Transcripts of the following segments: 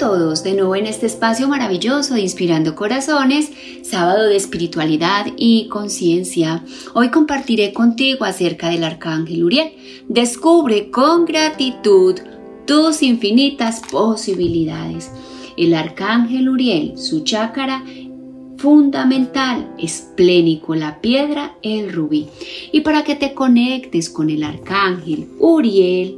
Todos, de nuevo en este espacio maravilloso de Inspirando Corazones, sábado de espiritualidad y conciencia. Hoy compartiré contigo acerca del Arcángel Uriel. Descubre con gratitud tus infinitas posibilidades. El Arcángel Uriel, su chácara fundamental es plénico, la piedra, el rubí. Y para que te conectes con el arcángel Uriel,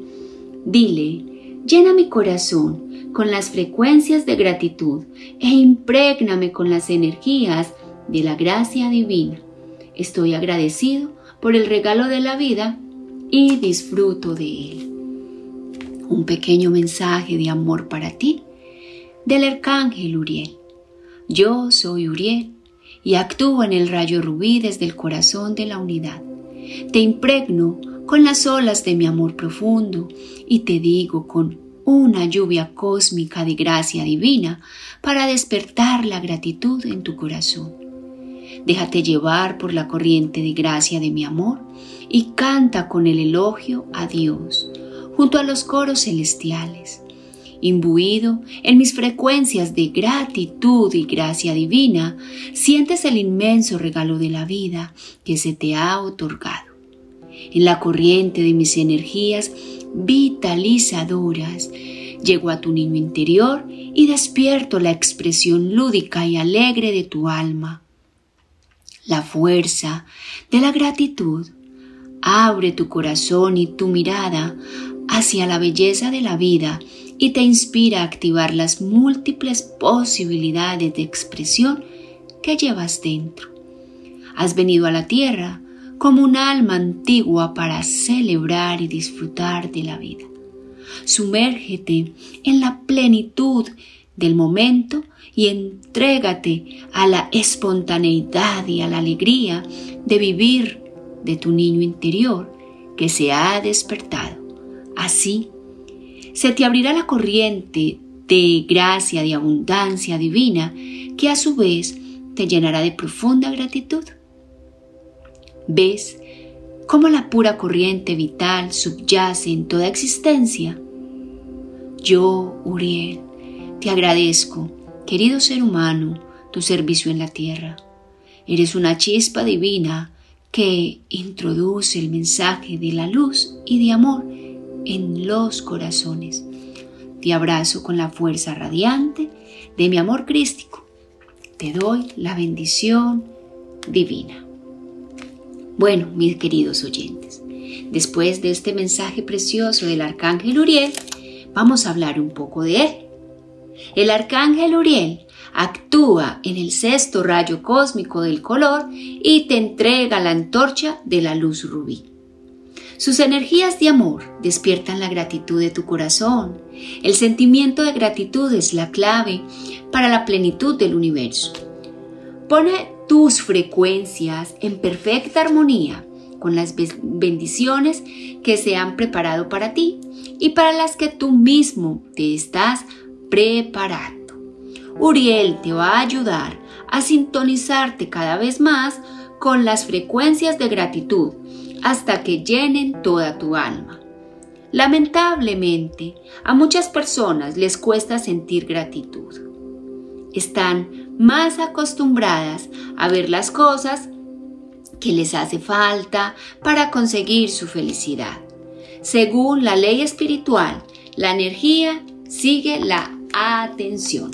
dile, llena mi corazón con las frecuencias de gratitud e imprégname con las energías de la gracia divina. Estoy agradecido por el regalo de la vida y disfruto de él. Un pequeño mensaje de amor para ti del arcángel Uriel. Yo soy Uriel y actúo en el rayo rubí desde el corazón de la unidad. Te impregno con las olas de mi amor profundo y te digo con una lluvia cósmica de gracia divina para despertar la gratitud en tu corazón. Déjate llevar por la corriente de gracia de mi amor y canta con el elogio a Dios junto a los coros celestiales imbuido en mis frecuencias de gratitud y gracia divina, sientes el inmenso regalo de la vida que se te ha otorgado. En la corriente de mis energías vitalizadoras, llego a tu niño interior y despierto la expresión lúdica y alegre de tu alma. La fuerza de la gratitud abre tu corazón y tu mirada hacia la belleza de la vida y te inspira a activar las múltiples posibilidades de expresión que llevas dentro. Has venido a la tierra como un alma antigua para celebrar y disfrutar de la vida. Sumérgete en la plenitud del momento y entrégate a la espontaneidad y a la alegría de vivir de tu niño interior que se ha despertado. Así se te abrirá la corriente de gracia, de abundancia divina, que a su vez te llenará de profunda gratitud. ¿Ves cómo la pura corriente vital subyace en toda existencia? Yo, Uriel, te agradezco, querido ser humano, tu servicio en la tierra. Eres una chispa divina que introduce el mensaje de la luz y de amor en los corazones. Te abrazo con la fuerza radiante de mi amor crístico. Te doy la bendición divina. Bueno, mis queridos oyentes, después de este mensaje precioso del arcángel Uriel, vamos a hablar un poco de él. El arcángel Uriel actúa en el sexto rayo cósmico del color y te entrega la antorcha de la luz rubí. Sus energías de amor despiertan la gratitud de tu corazón. El sentimiento de gratitud es la clave para la plenitud del universo. Pone tus frecuencias en perfecta armonía con las bendiciones que se han preparado para ti y para las que tú mismo te estás preparando. Uriel te va a ayudar a sintonizarte cada vez más con las frecuencias de gratitud hasta que llenen toda tu alma. Lamentablemente, a muchas personas les cuesta sentir gratitud. Están más acostumbradas a ver las cosas que les hace falta para conseguir su felicidad. Según la ley espiritual, la energía sigue la atención.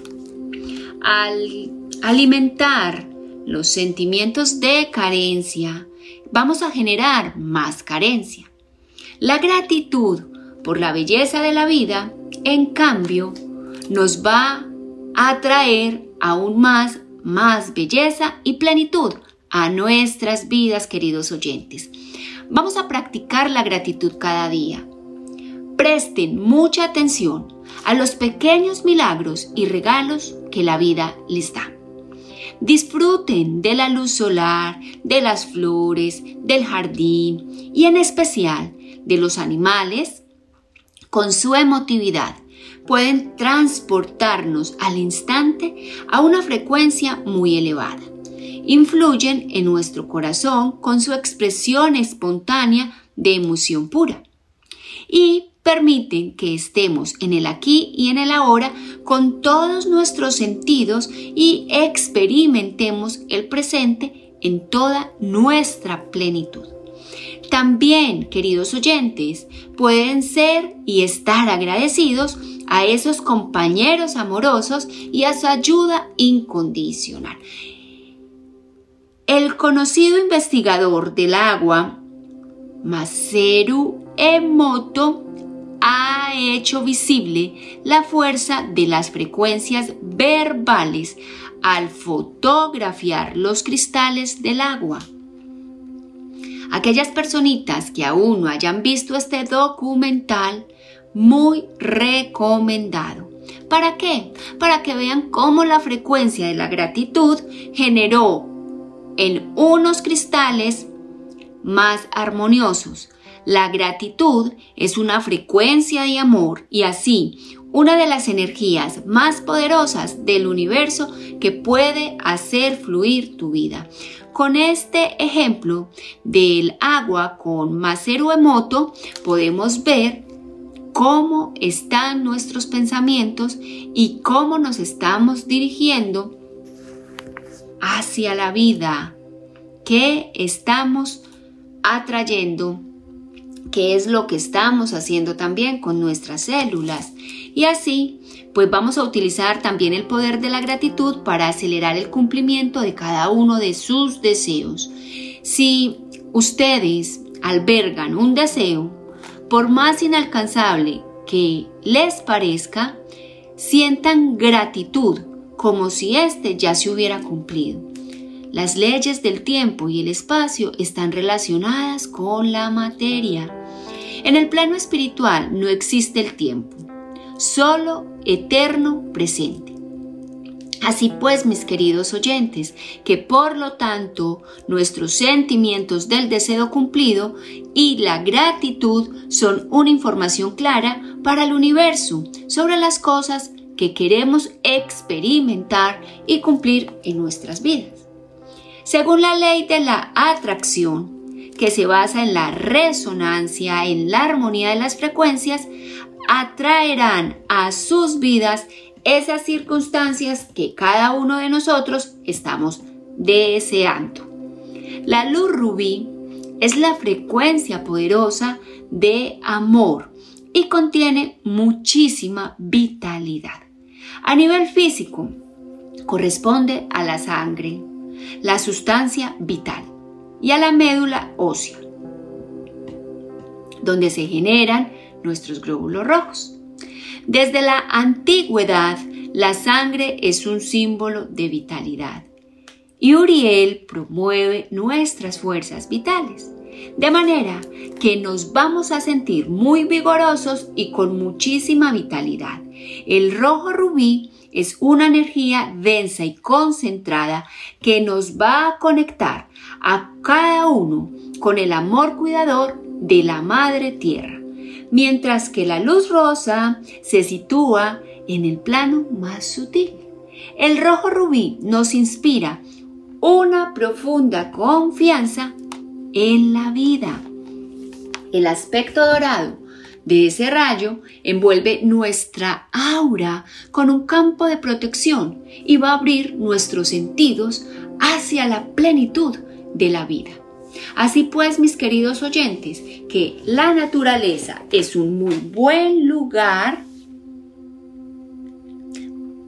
Al alimentar los sentimientos de carencia, vamos a generar más carencia. La gratitud por la belleza de la vida, en cambio, nos va a traer aún más, más belleza y plenitud a nuestras vidas, queridos oyentes. Vamos a practicar la gratitud cada día. Presten mucha atención a los pequeños milagros y regalos que la vida les da. Disfruten de la luz solar, de las flores, del jardín y en especial de los animales. Con su emotividad pueden transportarnos al instante a una frecuencia muy elevada. Influyen en nuestro corazón con su expresión espontánea de emoción pura. Y permiten que estemos en el aquí y en el ahora con todos nuestros sentidos y experimentemos el presente en toda nuestra plenitud. También, queridos oyentes, pueden ser y estar agradecidos a esos compañeros amorosos y a su ayuda incondicional. El conocido investigador del agua, Maseru Emoto, ha hecho visible la fuerza de las frecuencias verbales al fotografiar los cristales del agua. Aquellas personitas que aún no hayan visto este documental, muy recomendado. ¿Para qué? Para que vean cómo la frecuencia de la gratitud generó en unos cristales más armoniosos, la gratitud es una frecuencia de amor y así una de las energías más poderosas del universo que puede hacer fluir tu vida. Con este ejemplo del agua con Maseru Emoto podemos ver cómo están nuestros pensamientos y cómo nos estamos dirigiendo hacia la vida que estamos atrayendo qué es lo que estamos haciendo también con nuestras células. Y así, pues vamos a utilizar también el poder de la gratitud para acelerar el cumplimiento de cada uno de sus deseos. Si ustedes albergan un deseo, por más inalcanzable que les parezca, sientan gratitud como si éste ya se hubiera cumplido. Las leyes del tiempo y el espacio están relacionadas con la materia. En el plano espiritual no existe el tiempo, solo eterno presente. Así pues, mis queridos oyentes, que por lo tanto nuestros sentimientos del deseo cumplido y la gratitud son una información clara para el universo sobre las cosas que queremos experimentar y cumplir en nuestras vidas. Según la ley de la atracción, que se basa en la resonancia, en la armonía de las frecuencias, atraerán a sus vidas esas circunstancias que cada uno de nosotros estamos deseando. La luz rubí es la frecuencia poderosa de amor y contiene muchísima vitalidad. A nivel físico, corresponde a la sangre, la sustancia vital, y a la médula ósea, donde se generan nuestros glóbulos rojos. Desde la antigüedad, la sangre es un símbolo de vitalidad. Y Uriel promueve nuestras fuerzas vitales, de manera que nos vamos a sentir muy vigorosos y con muchísima vitalidad. El rojo rubí es una energía densa y concentrada que nos va a conectar a cada uno con el amor cuidador de la Madre Tierra, mientras que la luz rosa se sitúa en el plano más sutil. El rojo rubí nos inspira una profunda confianza en la vida. El aspecto dorado de ese rayo envuelve nuestra aura con un campo de protección y va a abrir nuestros sentidos hacia la plenitud de la vida. Así pues, mis queridos oyentes, que la naturaleza es un muy buen lugar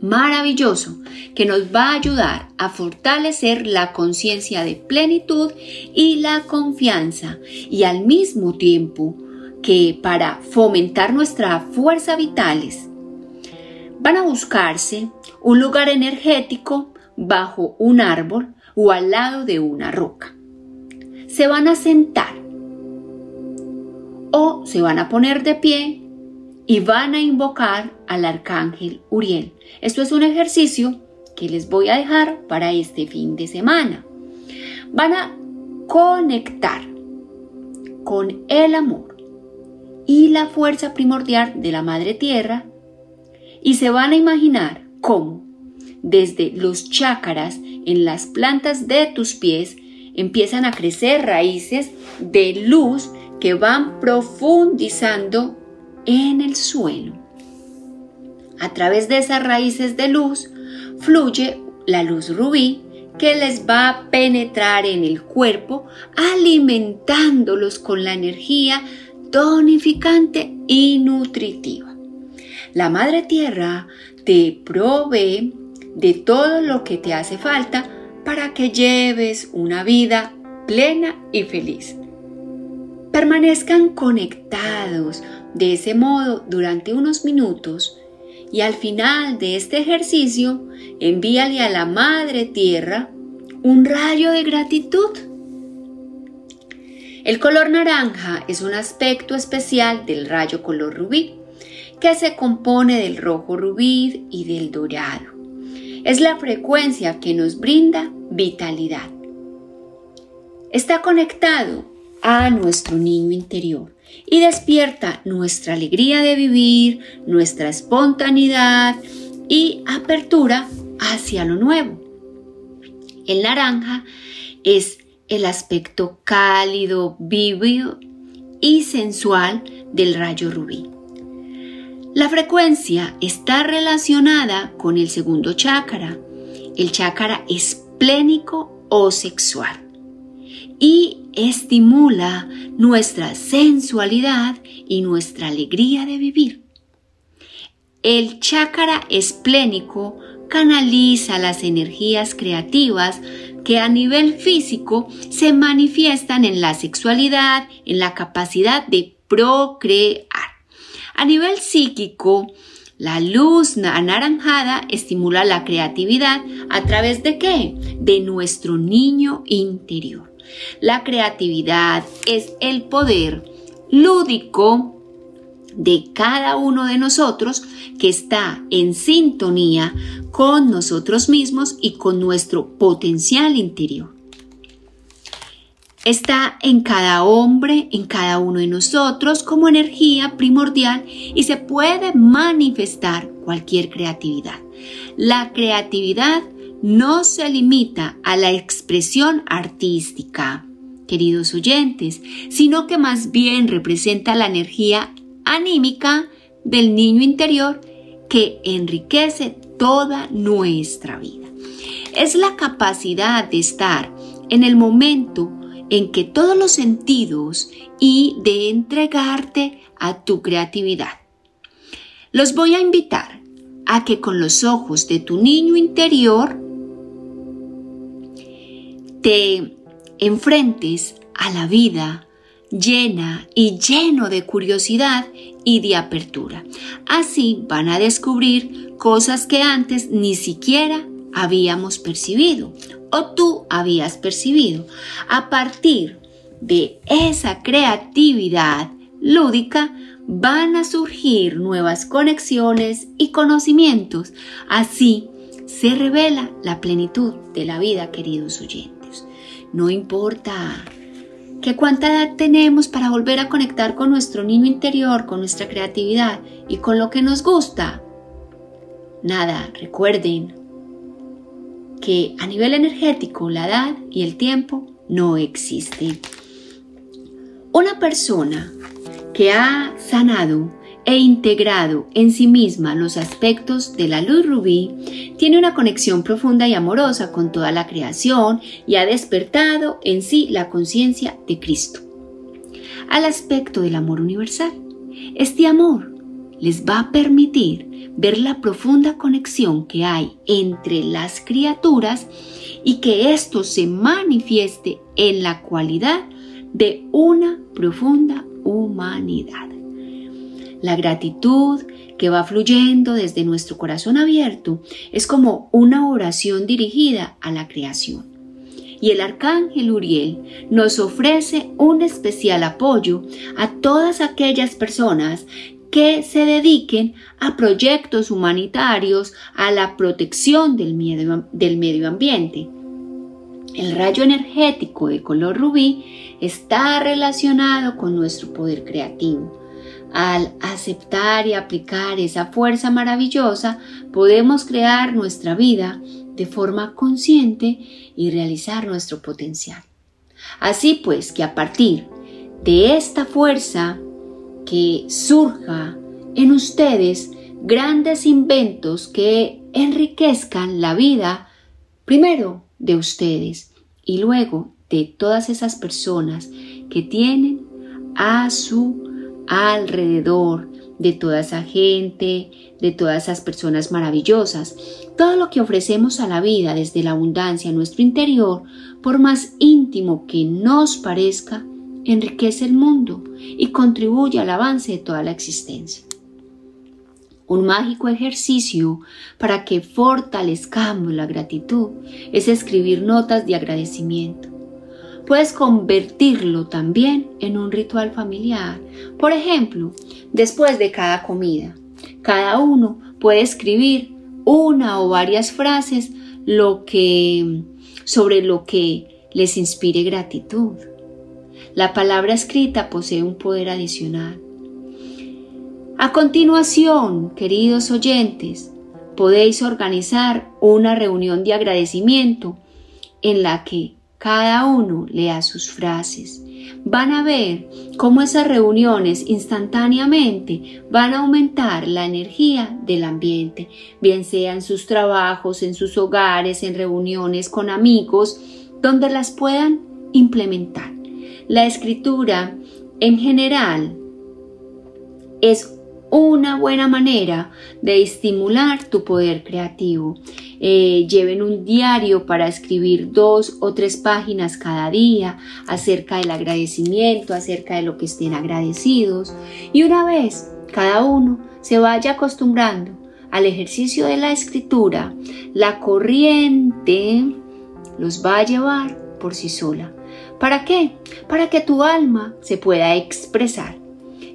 maravilloso que nos va a ayudar a fortalecer la conciencia de plenitud y la confianza y al mismo tiempo que para fomentar nuestra fuerza vitales van a buscarse un lugar energético bajo un árbol o al lado de una roca. Se van a sentar o se van a poner de pie y van a invocar al arcángel Uriel. Esto es un ejercicio que les voy a dejar para este fin de semana. Van a conectar con el amor y la fuerza primordial de la Madre Tierra y se van a imaginar cómo desde los chácaras en las plantas de tus pies empiezan a crecer raíces de luz que van profundizando en el suelo. A través de esas raíces de luz fluye la luz rubí que les va a penetrar en el cuerpo alimentándolos con la energía tonificante y nutritiva. La Madre Tierra te provee de todo lo que te hace falta para que lleves una vida plena y feliz. Permanezcan conectados de ese modo durante unos minutos y al final de este ejercicio envíale a la Madre Tierra un rayo de gratitud. El color naranja es un aspecto especial del rayo color rubí, que se compone del rojo rubí y del dorado. Es la frecuencia que nos brinda vitalidad. Está conectado a nuestro niño interior y despierta nuestra alegría de vivir, nuestra espontaneidad y apertura hacia lo nuevo. El naranja es el aspecto cálido, vivo y sensual del rayo rubí. La frecuencia está relacionada con el segundo chakra, el chakra esplénico o sexual, y estimula nuestra sensualidad y nuestra alegría de vivir. El chakra esplénico canaliza las energías creativas que a nivel físico se manifiestan en la sexualidad, en la capacidad de procrear. A nivel psíquico, la luz anaranjada estimula la creatividad a través de qué? De nuestro niño interior. La creatividad es el poder lúdico de cada uno de nosotros que está en sintonía con nosotros mismos y con nuestro potencial interior. Está en cada hombre, en cada uno de nosotros como energía primordial y se puede manifestar cualquier creatividad. La creatividad no se limita a la expresión artística, queridos oyentes, sino que más bien representa la energía anímica del niño interior que enriquece toda nuestra vida. Es la capacidad de estar en el momento en que todos los sentidos y de entregarte a tu creatividad. Los voy a invitar a que con los ojos de tu niño interior te enfrentes a la vida llena y lleno de curiosidad y de apertura. Así van a descubrir cosas que antes ni siquiera habíamos percibido o tú habías percibido. A partir de esa creatividad lúdica van a surgir nuevas conexiones y conocimientos. Así se revela la plenitud de la vida, queridos oyentes. No importa que cuánta edad tenemos para volver a conectar con nuestro niño interior, con nuestra creatividad y con lo que nos gusta. Nada, recuerden que a nivel energético la edad y el tiempo no existen. Una persona que ha sanado e integrado en sí misma los aspectos de la luz rubí, tiene una conexión profunda y amorosa con toda la creación y ha despertado en sí la conciencia de Cristo. Al aspecto del amor universal, este amor les va a permitir ver la profunda conexión que hay entre las criaturas y que esto se manifieste en la cualidad de una profunda humanidad. La gratitud que va fluyendo desde nuestro corazón abierto es como una oración dirigida a la creación. Y el arcángel Uriel nos ofrece un especial apoyo a todas aquellas personas que se dediquen a proyectos humanitarios a la protección del medio, del medio ambiente. El rayo energético de color rubí está relacionado con nuestro poder creativo. Al aceptar y aplicar esa fuerza maravillosa, podemos crear nuestra vida de forma consciente y realizar nuestro potencial. Así pues, que a partir de esta fuerza que surja en ustedes grandes inventos que enriquezcan la vida, primero de ustedes y luego de todas esas personas que tienen a su alrededor, de toda esa gente, de todas esas personas maravillosas. Todo lo que ofrecemos a la vida desde la abundancia en nuestro interior, por más íntimo que nos parezca, enriquece el mundo y contribuye al avance de toda la existencia. Un mágico ejercicio para que fortalezcamos la gratitud es escribir notas de agradecimiento. Puedes convertirlo también en un ritual familiar. Por ejemplo, después de cada comida, cada uno puede escribir una o varias frases sobre lo que les inspire gratitud. La palabra escrita posee un poder adicional. A continuación, queridos oyentes, podéis organizar una reunión de agradecimiento en la que cada uno lea sus frases. Van a ver cómo esas reuniones instantáneamente van a aumentar la energía del ambiente, bien sea en sus trabajos, en sus hogares, en reuniones con amigos, donde las puedan implementar. La escritura en general es una buena manera de estimular tu poder creativo. Eh, lleven un diario para escribir dos o tres páginas cada día acerca del agradecimiento, acerca de lo que estén agradecidos. Y una vez cada uno se vaya acostumbrando al ejercicio de la escritura, la corriente los va a llevar por sí sola. ¿Para qué? Para que tu alma se pueda expresar.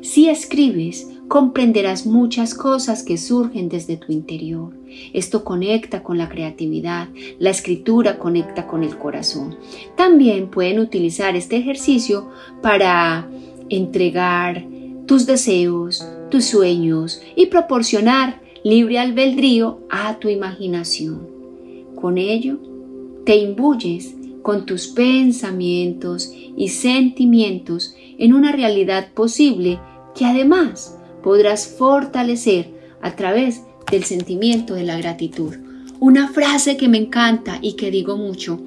Si escribes, comprenderás muchas cosas que surgen desde tu interior. Esto conecta con la creatividad, la escritura conecta con el corazón. También pueden utilizar este ejercicio para entregar tus deseos, tus sueños y proporcionar libre albedrío a tu imaginación. Con ello, te imbuyes con tus pensamientos y sentimientos en una realidad posible que además podrás fortalecer a través del sentimiento de la gratitud. Una frase que me encanta y que digo mucho,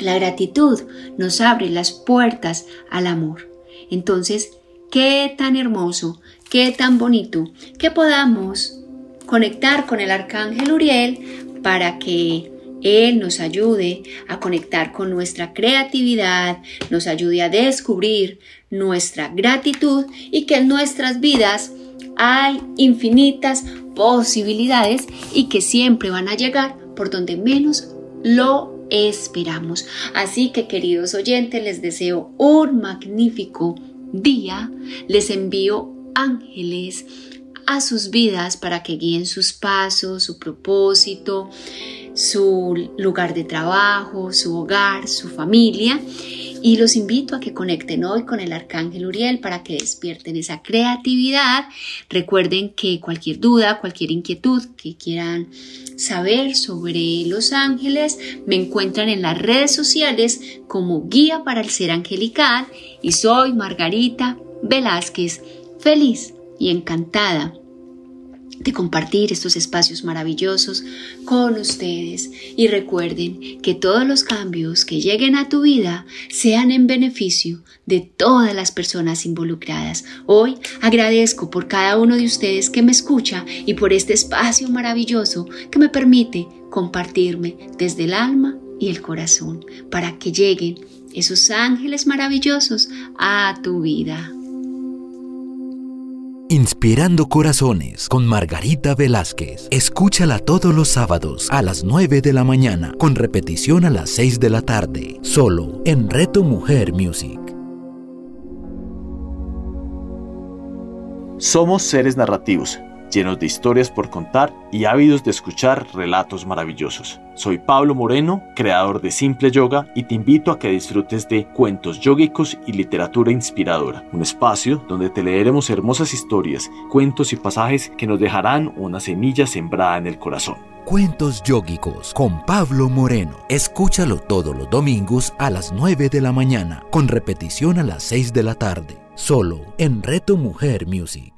la gratitud nos abre las puertas al amor. Entonces, qué tan hermoso, qué tan bonito que podamos conectar con el arcángel Uriel para que él nos ayude a conectar con nuestra creatividad, nos ayude a descubrir nuestra gratitud y que en nuestras vidas hay infinitas posibilidades y que siempre van a llegar por donde menos lo esperamos. Así que queridos oyentes, les deseo un magnífico día. Les envío ángeles a sus vidas para que guíen sus pasos, su propósito su lugar de trabajo, su hogar, su familia. Y los invito a que conecten hoy con el Arcángel Uriel para que despierten esa creatividad. Recuerden que cualquier duda, cualquier inquietud que quieran saber sobre los ángeles, me encuentran en las redes sociales como guía para el ser angelical y soy Margarita Velázquez, feliz y encantada de compartir estos espacios maravillosos con ustedes y recuerden que todos los cambios que lleguen a tu vida sean en beneficio de todas las personas involucradas. Hoy agradezco por cada uno de ustedes que me escucha y por este espacio maravilloso que me permite compartirme desde el alma y el corazón para que lleguen esos ángeles maravillosos a tu vida. Inspirando Corazones con Margarita Velázquez. Escúchala todos los sábados a las 9 de la mañana, con repetición a las 6 de la tarde, solo en Reto Mujer Music. Somos seres narrativos, llenos de historias por contar y ávidos de escuchar relatos maravillosos. Soy Pablo Moreno, creador de Simple Yoga, y te invito a que disfrutes de cuentos yógicos y literatura inspiradora, un espacio donde te leeremos hermosas historias, cuentos y pasajes que nos dejarán una semilla sembrada en el corazón. Cuentos Yógicos con Pablo Moreno. Escúchalo todos los domingos a las 9 de la mañana, con repetición a las 6 de la tarde, solo en Reto Mujer Music.